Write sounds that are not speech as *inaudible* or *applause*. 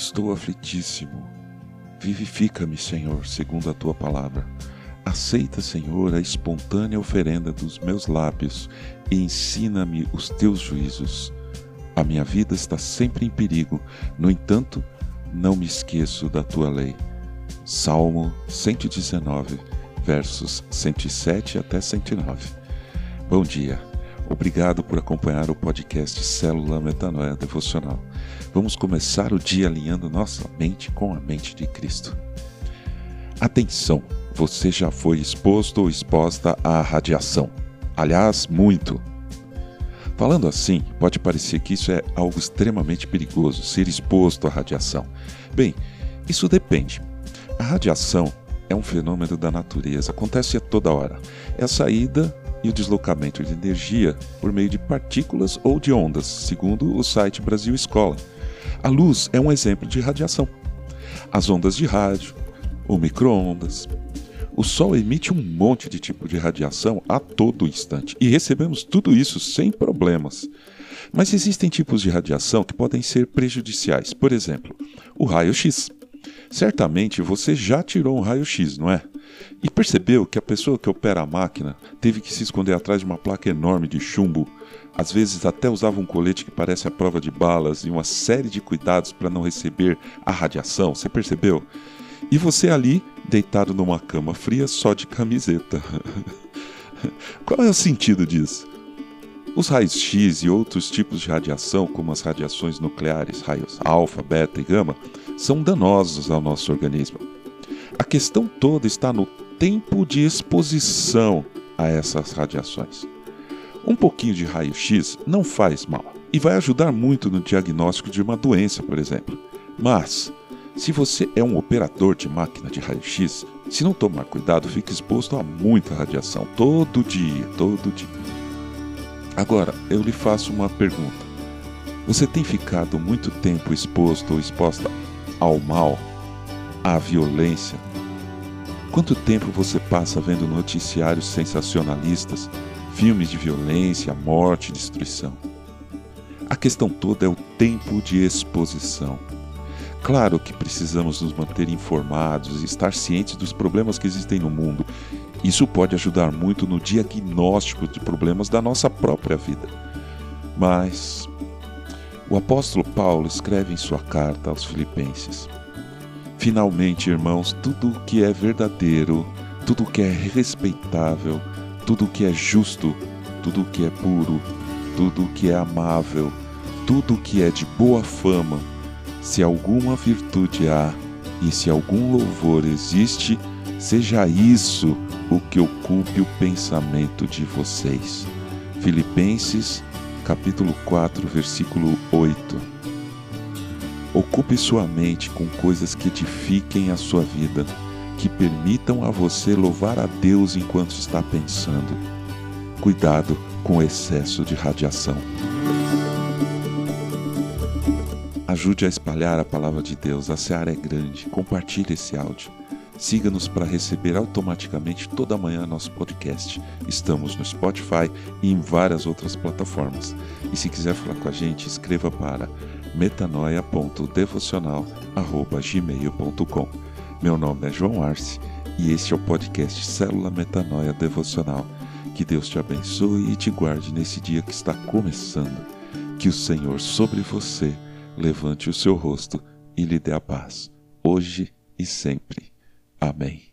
Estou aflitíssimo. Vivifica-me, Senhor, segundo a tua palavra. Aceita, Senhor, a espontânea oferenda dos meus lábios e ensina-me os teus juízos. A minha vida está sempre em perigo, no entanto, não me esqueço da tua lei. Salmo 119, versos 107 até 109. Bom dia. Obrigado por acompanhar o podcast Célula Metanoia Devocional. Vamos começar o dia alinhando nossa mente com a mente de Cristo. Atenção, você já foi exposto ou exposta à radiação. Aliás, muito. Falando assim, pode parecer que isso é algo extremamente perigoso, ser exposto à radiação. Bem, isso depende. A radiação é um fenômeno da natureza, acontece a toda hora. É a saída e o deslocamento de energia por meio de partículas ou de ondas, segundo o site Brasil Escola. A luz é um exemplo de radiação. As ondas de rádio, o micro-ondas. O Sol emite um monte de tipo de radiação a todo instante e recebemos tudo isso sem problemas. Mas existem tipos de radiação que podem ser prejudiciais. Por exemplo, o raio-x. Certamente você já tirou um raio-x, não é? E percebeu que a pessoa que opera a máquina teve que se esconder atrás de uma placa enorme de chumbo. Às vezes até usava um colete que parece a prova de balas e uma série de cuidados para não receber a radiação. Você percebeu? E você ali, deitado numa cama fria só de camiseta. *laughs* Qual é o sentido disso? Os raios X e outros tipos de radiação, como as radiações nucleares, raios alfa, beta e gama, são danosos ao nosso organismo. A questão toda está no tempo de exposição a essas radiações. Um pouquinho de raio-x não faz mal e vai ajudar muito no diagnóstico de uma doença, por exemplo. Mas, se você é um operador de máquina de raio-x, se não tomar cuidado, fica exposto a muita radiação todo dia, todo dia. Agora, eu lhe faço uma pergunta. Você tem ficado muito tempo exposto ou exposta ao mal, à violência, Quanto tempo você passa vendo noticiários sensacionalistas, filmes de violência, morte, destruição? A questão toda é o tempo de exposição. Claro que precisamos nos manter informados e estar cientes dos problemas que existem no mundo. Isso pode ajudar muito no diagnóstico de problemas da nossa própria vida. Mas o apóstolo Paulo escreve em sua carta aos Filipenses: Finalmente, irmãos, tudo o que é verdadeiro, tudo o que é respeitável, tudo o que é justo, tudo o que é puro, tudo o que é amável, tudo o que é de boa fama, se alguma virtude há e se algum louvor existe, seja isso o que ocupe o pensamento de vocês. Filipenses, capítulo 4, versículo 8. Ocupe sua mente com coisas que edifiquem a sua vida, que permitam a você louvar a Deus enquanto está pensando. Cuidado com o excesso de radiação. Ajude a espalhar a palavra de Deus, a seara é grande. Compartilhe esse áudio. Siga-nos para receber automaticamente toda manhã nosso podcast. Estamos no Spotify e em várias outras plataformas. E se quiser falar com a gente, escreva para metanoia.devocional@gmail.com. Meu nome é João Arce e este é o podcast Célula Metanoia Devocional. Que Deus te abençoe e te guarde nesse dia que está começando. Que o Senhor sobre você levante o seu rosto e lhe dê a paz, hoje e sempre. Amém.